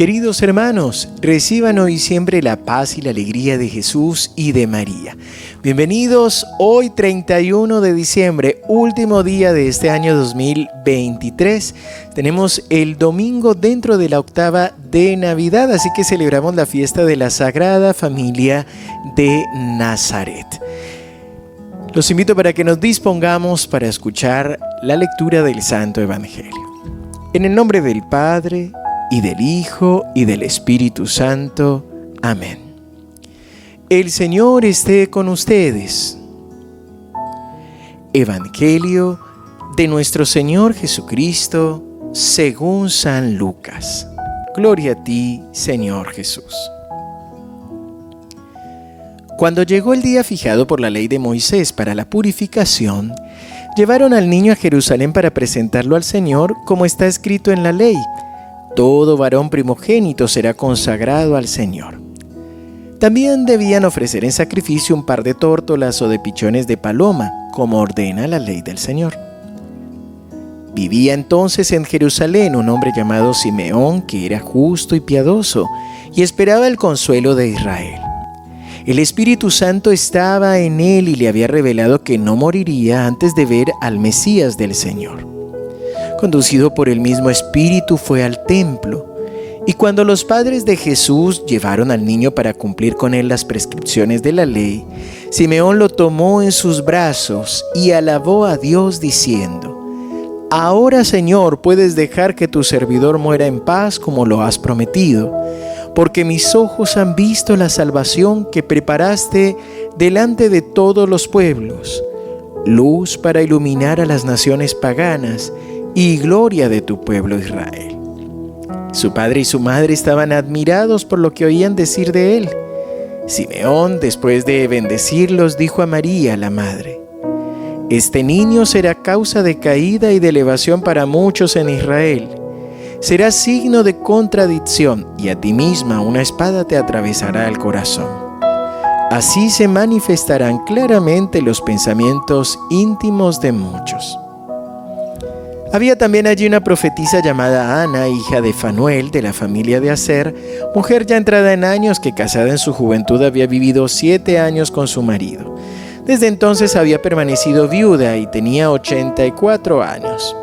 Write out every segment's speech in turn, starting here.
Queridos hermanos, reciban hoy siempre la paz y la alegría de Jesús y de María. Bienvenidos hoy 31 de diciembre, último día de este año 2023. Tenemos el domingo dentro de la octava de Navidad, así que celebramos la fiesta de la Sagrada Familia de Nazaret. Los invito para que nos dispongamos para escuchar la lectura del Santo Evangelio. En el nombre del Padre, y del Hijo, y del Espíritu Santo. Amén. El Señor esté con ustedes. Evangelio de nuestro Señor Jesucristo según San Lucas. Gloria a ti, Señor Jesús. Cuando llegó el día fijado por la ley de Moisés para la purificación, llevaron al niño a Jerusalén para presentarlo al Señor como está escrito en la ley todo varón primogénito será consagrado al Señor. También debían ofrecer en sacrificio un par de tórtolas o de pichones de paloma, como ordena la ley del Señor. Vivía entonces en Jerusalén un hombre llamado Simeón, que era justo y piadoso, y esperaba el consuelo de Israel. El Espíritu Santo estaba en él y le había revelado que no moriría antes de ver al Mesías del Señor conducido por el mismo Espíritu, fue al templo. Y cuando los padres de Jesús llevaron al niño para cumplir con él las prescripciones de la ley, Simeón lo tomó en sus brazos y alabó a Dios diciendo, Ahora Señor puedes dejar que tu servidor muera en paz como lo has prometido, porque mis ojos han visto la salvación que preparaste delante de todos los pueblos, luz para iluminar a las naciones paganas y gloria de tu pueblo Israel. Su padre y su madre estaban admirados por lo que oían decir de él. Simeón, después de bendecirlos, dijo a María, la madre, Este niño será causa de caída y de elevación para muchos en Israel. Será signo de contradicción y a ti misma una espada te atravesará el corazón. Así se manifestarán claramente los pensamientos íntimos de muchos. Había también allí una profetisa llamada Ana, hija de Fanuel, de la familia de Aser, mujer ya entrada en años que casada en su juventud había vivido siete años con su marido. Desde entonces había permanecido viuda y tenía 84 años.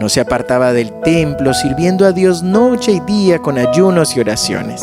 No se apartaba del templo, sirviendo a Dios noche y día con ayunos y oraciones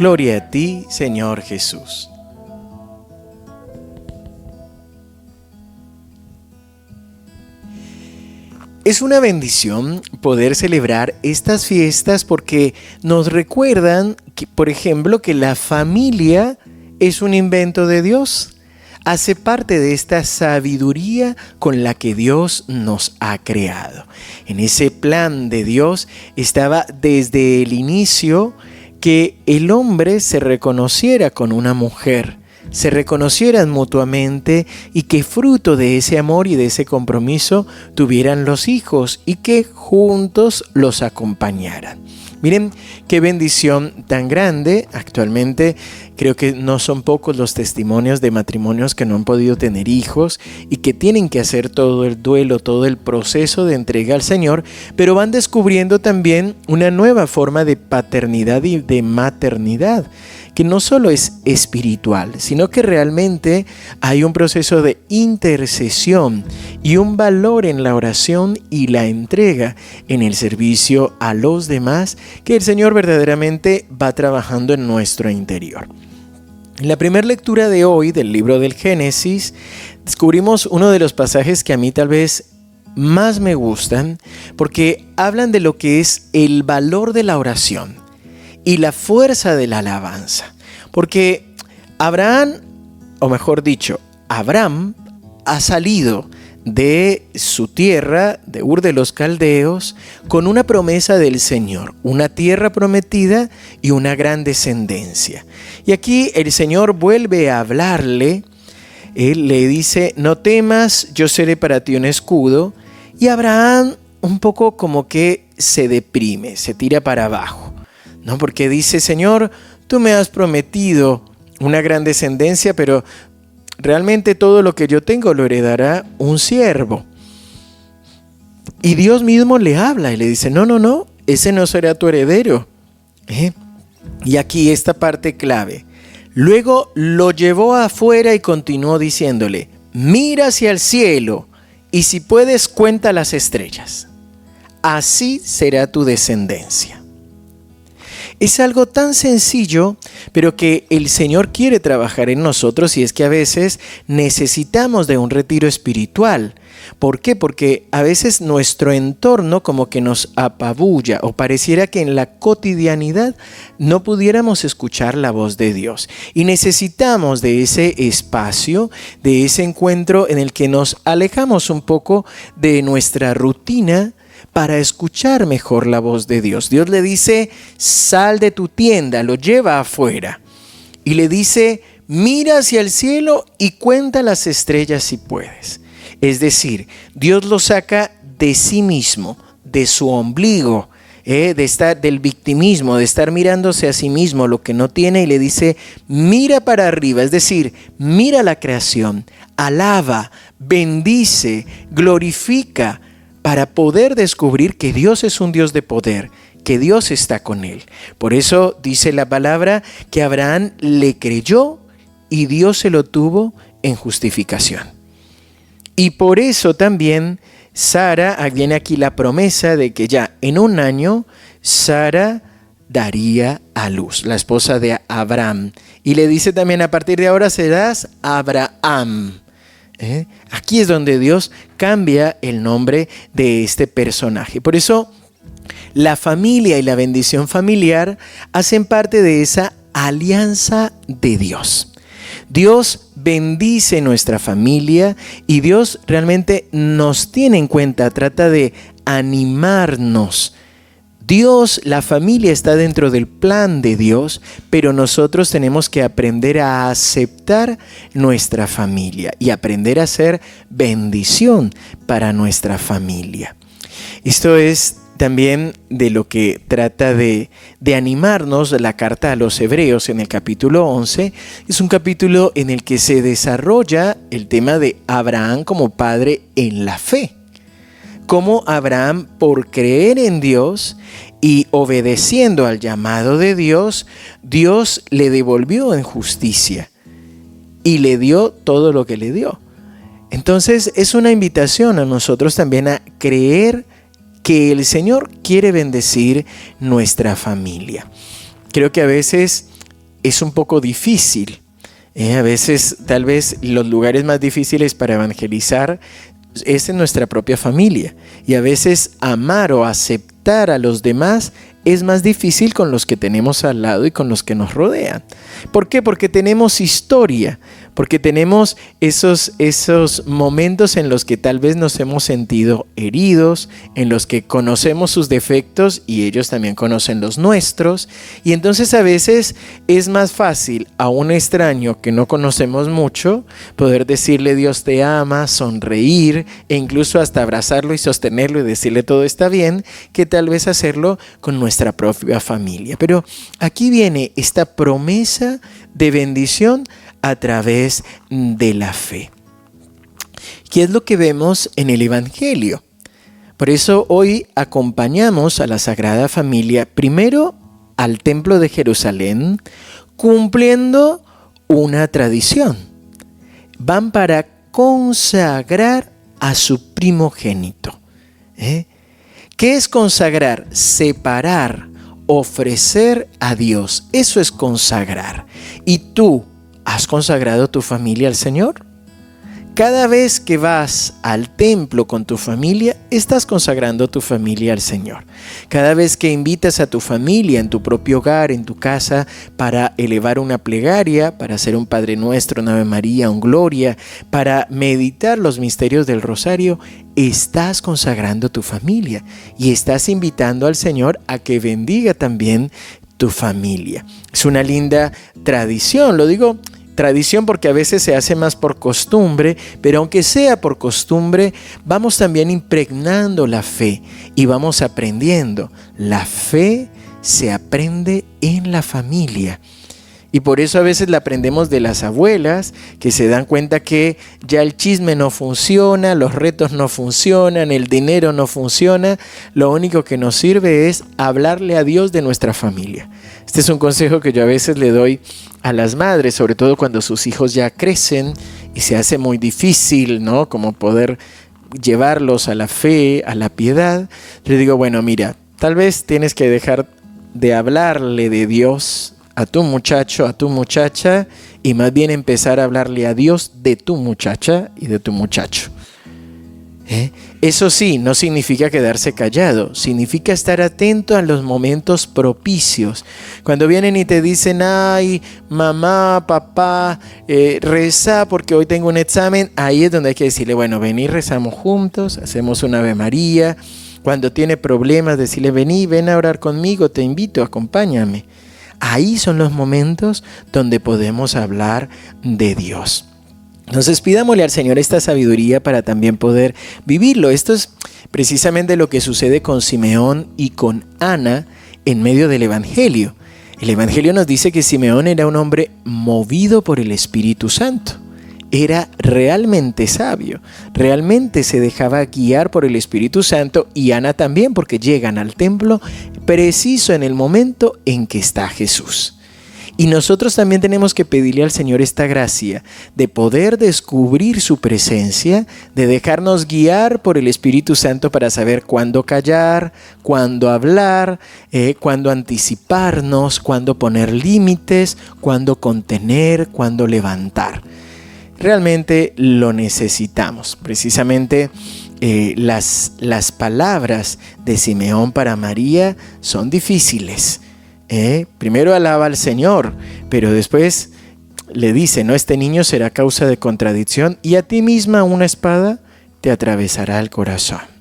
Gloria a ti, Señor Jesús. Es una bendición poder celebrar estas fiestas porque nos recuerdan, por ejemplo, que la familia es un invento de Dios. Hace parte de esta sabiduría con la que Dios nos ha creado. En ese plan de Dios estaba desde el inicio que el hombre se reconociera con una mujer, se reconocieran mutuamente y que fruto de ese amor y de ese compromiso tuvieran los hijos y que juntos los acompañaran. Miren qué bendición tan grande. Actualmente creo que no son pocos los testimonios de matrimonios que no han podido tener hijos y que tienen que hacer todo el duelo, todo el proceso de entrega al Señor, pero van descubriendo también una nueva forma de paternidad y de maternidad que no solo es espiritual, sino que realmente hay un proceso de intercesión y un valor en la oración y la entrega en el servicio a los demás que el Señor verdaderamente va trabajando en nuestro interior. En la primera lectura de hoy del libro del Génesis, descubrimos uno de los pasajes que a mí tal vez más me gustan porque hablan de lo que es el valor de la oración y la fuerza de la alabanza. Porque Abraham, o mejor dicho, Abraham ha salido de su tierra, de Ur de los Caldeos, con una promesa del Señor, una tierra prometida y una gran descendencia. Y aquí el Señor vuelve a hablarle, él le dice, no temas, yo seré para ti un escudo, y Abraham un poco como que se deprime, se tira para abajo, ¿no? Porque dice, Señor, tú me has prometido una gran descendencia, pero realmente todo lo que yo tengo lo heredará un siervo. Y Dios mismo le habla y le dice, no, no, no, ese no será tu heredero. ¿eh? Y aquí esta parte clave. Luego lo llevó afuera y continuó diciéndole, mira hacia el cielo y si puedes cuenta las estrellas. Así será tu descendencia. Es algo tan sencillo, pero que el Señor quiere trabajar en nosotros y es que a veces necesitamos de un retiro espiritual. ¿Por qué? Porque a veces nuestro entorno como que nos apabulla o pareciera que en la cotidianidad no pudiéramos escuchar la voz de Dios. Y necesitamos de ese espacio, de ese encuentro en el que nos alejamos un poco de nuestra rutina, para escuchar mejor la voz de Dios. Dios le dice, sal de tu tienda, lo lleva afuera. Y le dice, mira hacia el cielo y cuenta las estrellas si puedes. Es decir, Dios lo saca de sí mismo, de su ombligo, eh, de estar del victimismo, de estar mirándose a sí mismo lo que no tiene y le dice, mira para arriba, es decir, mira la creación, alaba, bendice, glorifica, para poder descubrir que Dios es un Dios de poder, que Dios está con él. Por eso dice la palabra que Abraham le creyó y Dios se lo tuvo en justificación. Y por eso también Sara, viene aquí la promesa de que ya en un año Sara daría a luz, la esposa de Abraham. Y le dice también, a partir de ahora serás Abraham. ¿Eh? Aquí es donde Dios cambia el nombre de este personaje. Por eso la familia y la bendición familiar hacen parte de esa alianza de Dios. Dios bendice nuestra familia y Dios realmente nos tiene en cuenta, trata de animarnos Dios, la familia está dentro del plan de Dios, pero nosotros tenemos que aprender a aceptar nuestra familia y aprender a ser bendición para nuestra familia. Esto es también de lo que trata de, de, animarnos la carta a los hebreos en el capítulo 11. Es un capítulo en el que se desarrolla el tema de Abraham como padre en la fe cómo Abraham, por creer en Dios y obedeciendo al llamado de Dios, Dios le devolvió en justicia y le dio todo lo que le dio. Entonces es una invitación a nosotros también a creer que el Señor quiere bendecir nuestra familia. Creo que a veces es un poco difícil. ¿eh? A veces tal vez los lugares más difíciles para evangelizar es en nuestra propia familia. Y a veces amar o aceptar a los demás es más difícil con los que tenemos al lado y con los que nos rodean. ¿Por qué? Porque tenemos historia, porque tenemos esos, esos momentos en los que tal vez nos hemos sentido heridos, en los que conocemos sus defectos y ellos también conocen los nuestros. Y entonces a veces es más fácil a un extraño que no conocemos mucho poder decirle Dios te ama, sonreír e incluso hasta abrazarlo y sostenerlo y decirle todo está bien, que tal vez hacerlo con nuestra propia familia. Pero aquí viene esta promesa de bendición a través de la fe. ¿Qué es lo que vemos en el Evangelio? Por eso hoy acompañamos a la Sagrada Familia primero al Templo de Jerusalén, cumpliendo una tradición. Van para consagrar a su primogénito. ¿eh? ¿Qué es consagrar? Separar, ofrecer a Dios. Eso es consagrar. Y tú, ¿Has consagrado tu familia al Señor? Cada vez que vas al templo con tu familia, estás consagrando tu familia al Señor. Cada vez que invitas a tu familia en tu propio hogar, en tu casa, para elevar una plegaria, para hacer un Padre Nuestro, una Ave María, un Gloria, para meditar los misterios del Rosario, estás consagrando tu familia y estás invitando al Señor a que bendiga también tu familia. Es una linda tradición, lo digo tradición porque a veces se hace más por costumbre, pero aunque sea por costumbre, vamos también impregnando la fe y vamos aprendiendo. La fe se aprende en la familia. Y por eso a veces la aprendemos de las abuelas, que se dan cuenta que ya el chisme no funciona, los retos no funcionan, el dinero no funciona. Lo único que nos sirve es hablarle a Dios de nuestra familia. Este es un consejo que yo a veces le doy a las madres, sobre todo cuando sus hijos ya crecen y se hace muy difícil, ¿no? Como poder llevarlos a la fe, a la piedad. Le digo, bueno, mira, tal vez tienes que dejar de hablarle de Dios a tu muchacho, a tu muchacha, y más bien empezar a hablarle a Dios de tu muchacha y de tu muchacho. ¿Eh? Eso sí, no significa quedarse callado, significa estar atento a los momentos propicios. Cuando vienen y te dicen, ay, mamá, papá, eh, reza porque hoy tengo un examen, ahí es donde hay que decirle, bueno, vení, rezamos juntos, hacemos una Ave María. Cuando tiene problemas, decirle, vení, ven a orar conmigo, te invito, acompáñame. Ahí son los momentos donde podemos hablar de Dios. Entonces pidámosle al Señor esta sabiduría para también poder vivirlo. Esto es precisamente lo que sucede con Simeón y con Ana en medio del Evangelio. El Evangelio nos dice que Simeón era un hombre movido por el Espíritu Santo. Era realmente sabio, realmente se dejaba guiar por el Espíritu Santo y Ana también porque llegan al templo preciso en el momento en que está Jesús. Y nosotros también tenemos que pedirle al Señor esta gracia de poder descubrir su presencia, de dejarnos guiar por el Espíritu Santo para saber cuándo callar, cuándo hablar, eh, cuándo anticiparnos, cuándo poner límites, cuándo contener, cuándo levantar. Realmente lo necesitamos. Precisamente eh, las, las palabras de Simeón para María son difíciles ¿eh? primero alaba al Señor, pero después le dice, no, este niño será causa de contradicción y a ti misma una espada te atravesará el corazón.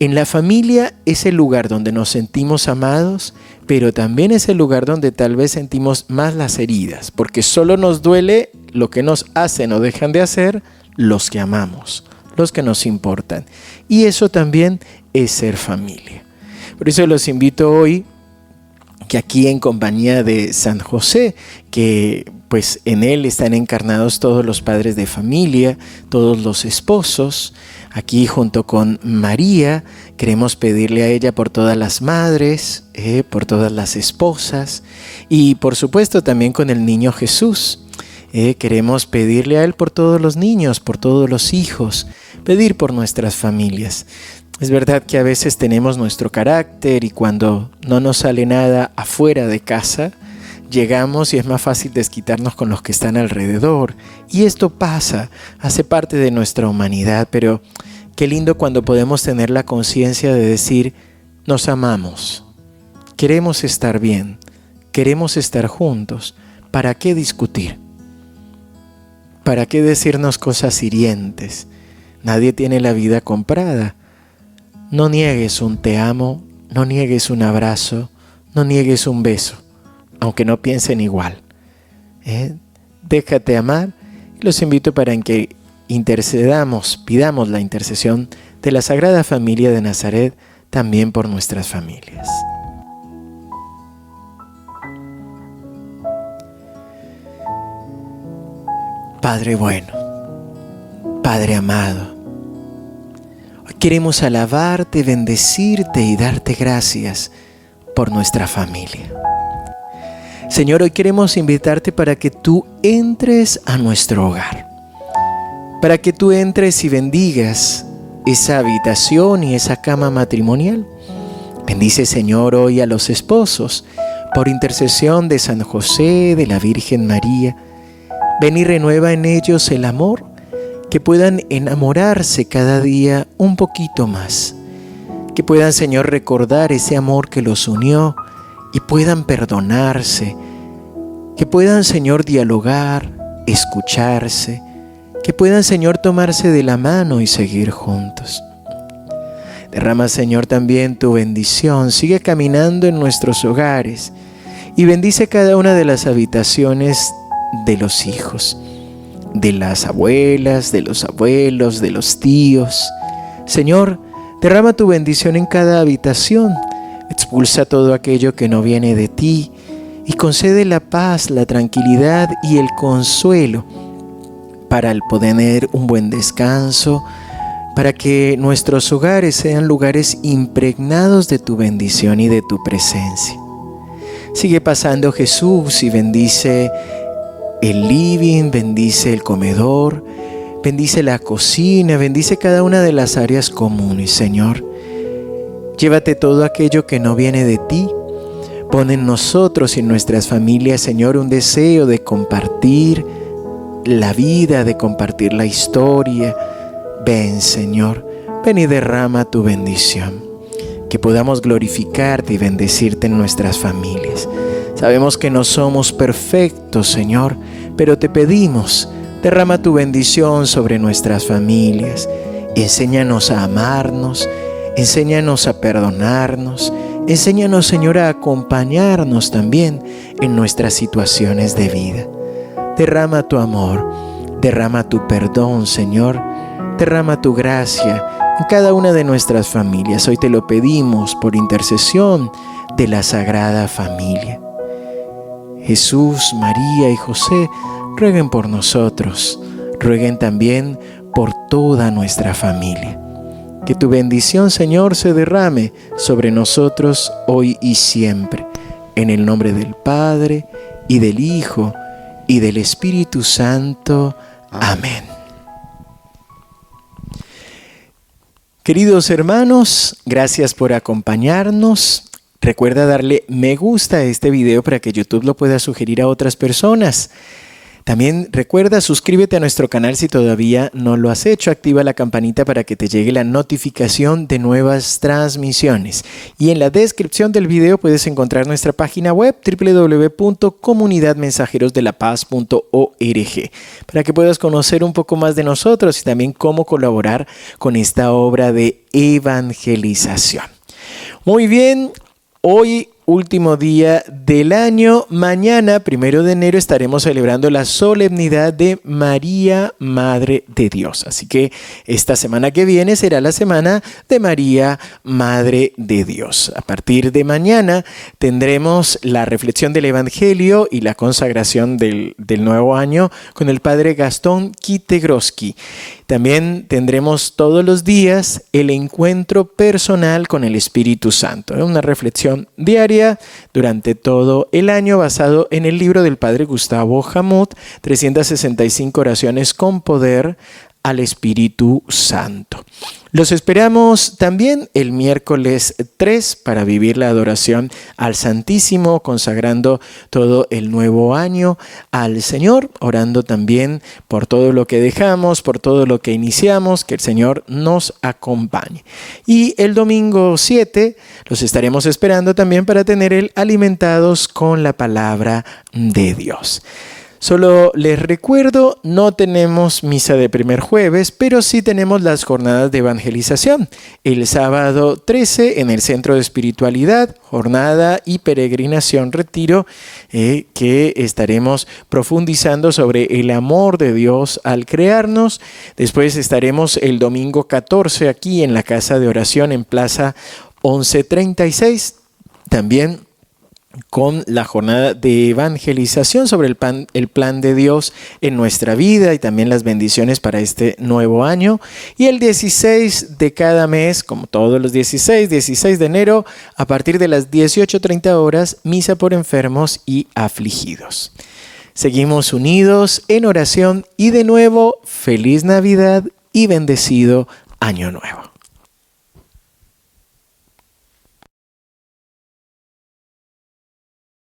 En la familia es el lugar donde nos sentimos amados, pero también es el lugar donde tal vez sentimos más las heridas, porque solo nos duele lo que nos hacen o dejan de hacer los que amamos, los que nos importan. Y eso también es ser familia. Por eso los invito hoy que aquí en compañía de San José, que pues en él están encarnados todos los padres de familia, todos los esposos. Aquí junto con María queremos pedirle a ella por todas las madres, eh, por todas las esposas y por supuesto también con el niño Jesús. Eh, queremos pedirle a Él por todos los niños, por todos los hijos, pedir por nuestras familias. Es verdad que a veces tenemos nuestro carácter y cuando no nos sale nada afuera de casa, llegamos y es más fácil desquitarnos con los que están alrededor. Y esto pasa, hace parte de nuestra humanidad, pero qué lindo cuando podemos tener la conciencia de decir, nos amamos, queremos estar bien, queremos estar juntos, ¿para qué discutir? ¿Para qué decirnos cosas hirientes? Nadie tiene la vida comprada. No niegues un te amo, no niegues un abrazo, no niegues un beso, aunque no piensen igual. ¿eh? Déjate amar los invito para que intercedamos, pidamos la intercesión de la Sagrada Familia de Nazaret también por nuestras familias. Padre bueno, Padre amado, Queremos alabarte, bendecirte y darte gracias por nuestra familia. Señor, hoy queremos invitarte para que tú entres a nuestro hogar, para que tú entres y bendigas esa habitación y esa cama matrimonial. Bendice, Señor, hoy a los esposos, por intercesión de San José, de la Virgen María. Ven y renueva en ellos el amor que puedan enamorarse cada día un poquito más, que puedan, Señor, recordar ese amor que los unió y puedan perdonarse, que puedan, Señor, dialogar, escucharse, que puedan, Señor, tomarse de la mano y seguir juntos. Derrama, Señor, también tu bendición. Sigue caminando en nuestros hogares y bendice cada una de las habitaciones de los hijos, de las abuelas, de los abuelos, de los tíos. Señor, derrama tu bendición en cada habitación. Expulsa todo aquello que no viene de ti y concede la paz, la tranquilidad y el consuelo para el poder tener un buen descanso, para que nuestros hogares sean lugares impregnados de tu bendición y de tu presencia. Sigue pasando Jesús y bendice el living, bendice el comedor, bendice la cocina, bendice cada una de las áreas comunes, Señor. Llévate todo aquello que no viene de ti. Pon en nosotros y en nuestras familias, Señor, un deseo de compartir la vida, de compartir la historia. Ven, Señor, ven y derrama tu bendición. Que podamos glorificarte y bendecirte en nuestras familias. Sabemos que no somos perfectos, Señor, pero te pedimos, derrama tu bendición sobre nuestras familias. Enséñanos a amarnos, enséñanos a perdonarnos, enséñanos, Señor, a acompañarnos también en nuestras situaciones de vida. Derrama tu amor, derrama tu perdón, Señor, derrama tu gracia en cada una de nuestras familias. Hoy te lo pedimos por intercesión de la Sagrada Familia. Jesús, María y José rueguen por nosotros, rueguen también por toda nuestra familia. Que tu bendición, Señor, se derrame sobre nosotros hoy y siempre. En el nombre del Padre, y del Hijo, y del Espíritu Santo. Amén. Queridos hermanos, gracias por acompañarnos. Recuerda darle me gusta a este video para que YouTube lo pueda sugerir a otras personas. También recuerda, suscríbete a nuestro canal si todavía no lo has hecho, activa la campanita para que te llegue la notificación de nuevas transmisiones. Y en la descripción del video puedes encontrar nuestra página web www.comunidadmensajerosdelapaz.org para que puedas conocer un poco más de nosotros y también cómo colaborar con esta obra de evangelización. Muy bien, hoy último día del año. Mañana, primero de enero, estaremos celebrando la solemnidad de María, Madre de Dios. Así que esta semana que viene será la semana de María, Madre de Dios. A partir de mañana tendremos la reflexión del Evangelio y la consagración del, nuevo año con el Padre Gastón Kitegroski. También tendremos todos los días el encuentro personal con el Espíritu Santo, una reflexión diaria durante todo el año basado en el libro del Padre Gustavo Hamut, 365 oraciones con poder al Espíritu Santo. Los esperamos también el miércoles 3 para vivir la adoración al Santísimo, consagrando todo el nuevo año al Señor, orando también por todo lo que dejamos, por todo lo que iniciamos, que el Señor nos acompañe. Y el domingo 7 los estaremos esperando también para tener el alimentados con la palabra de Dios. Solo les recuerdo, no tenemos misa de primer jueves, pero sí tenemos las jornadas de evangelización. El sábado 13 en el Centro de Espiritualidad, jornada y peregrinación retiro, eh, que estaremos profundizando sobre el amor de Dios al crearnos. Después estaremos el domingo 14 aquí en la Casa de Oración en Plaza 1136. También con la jornada de evangelización sobre el, el, plan de Dios en nuestra vida y también las bendiciones para este nuevo año. Y el 16 de cada mes, como todos los 16, 16 de enero, a partir de las 18.30 horas, misa por enfermos y afligidos. Seguimos unidos en oración y de nuevo, feliz Navidad y bendecido Año Nuevo.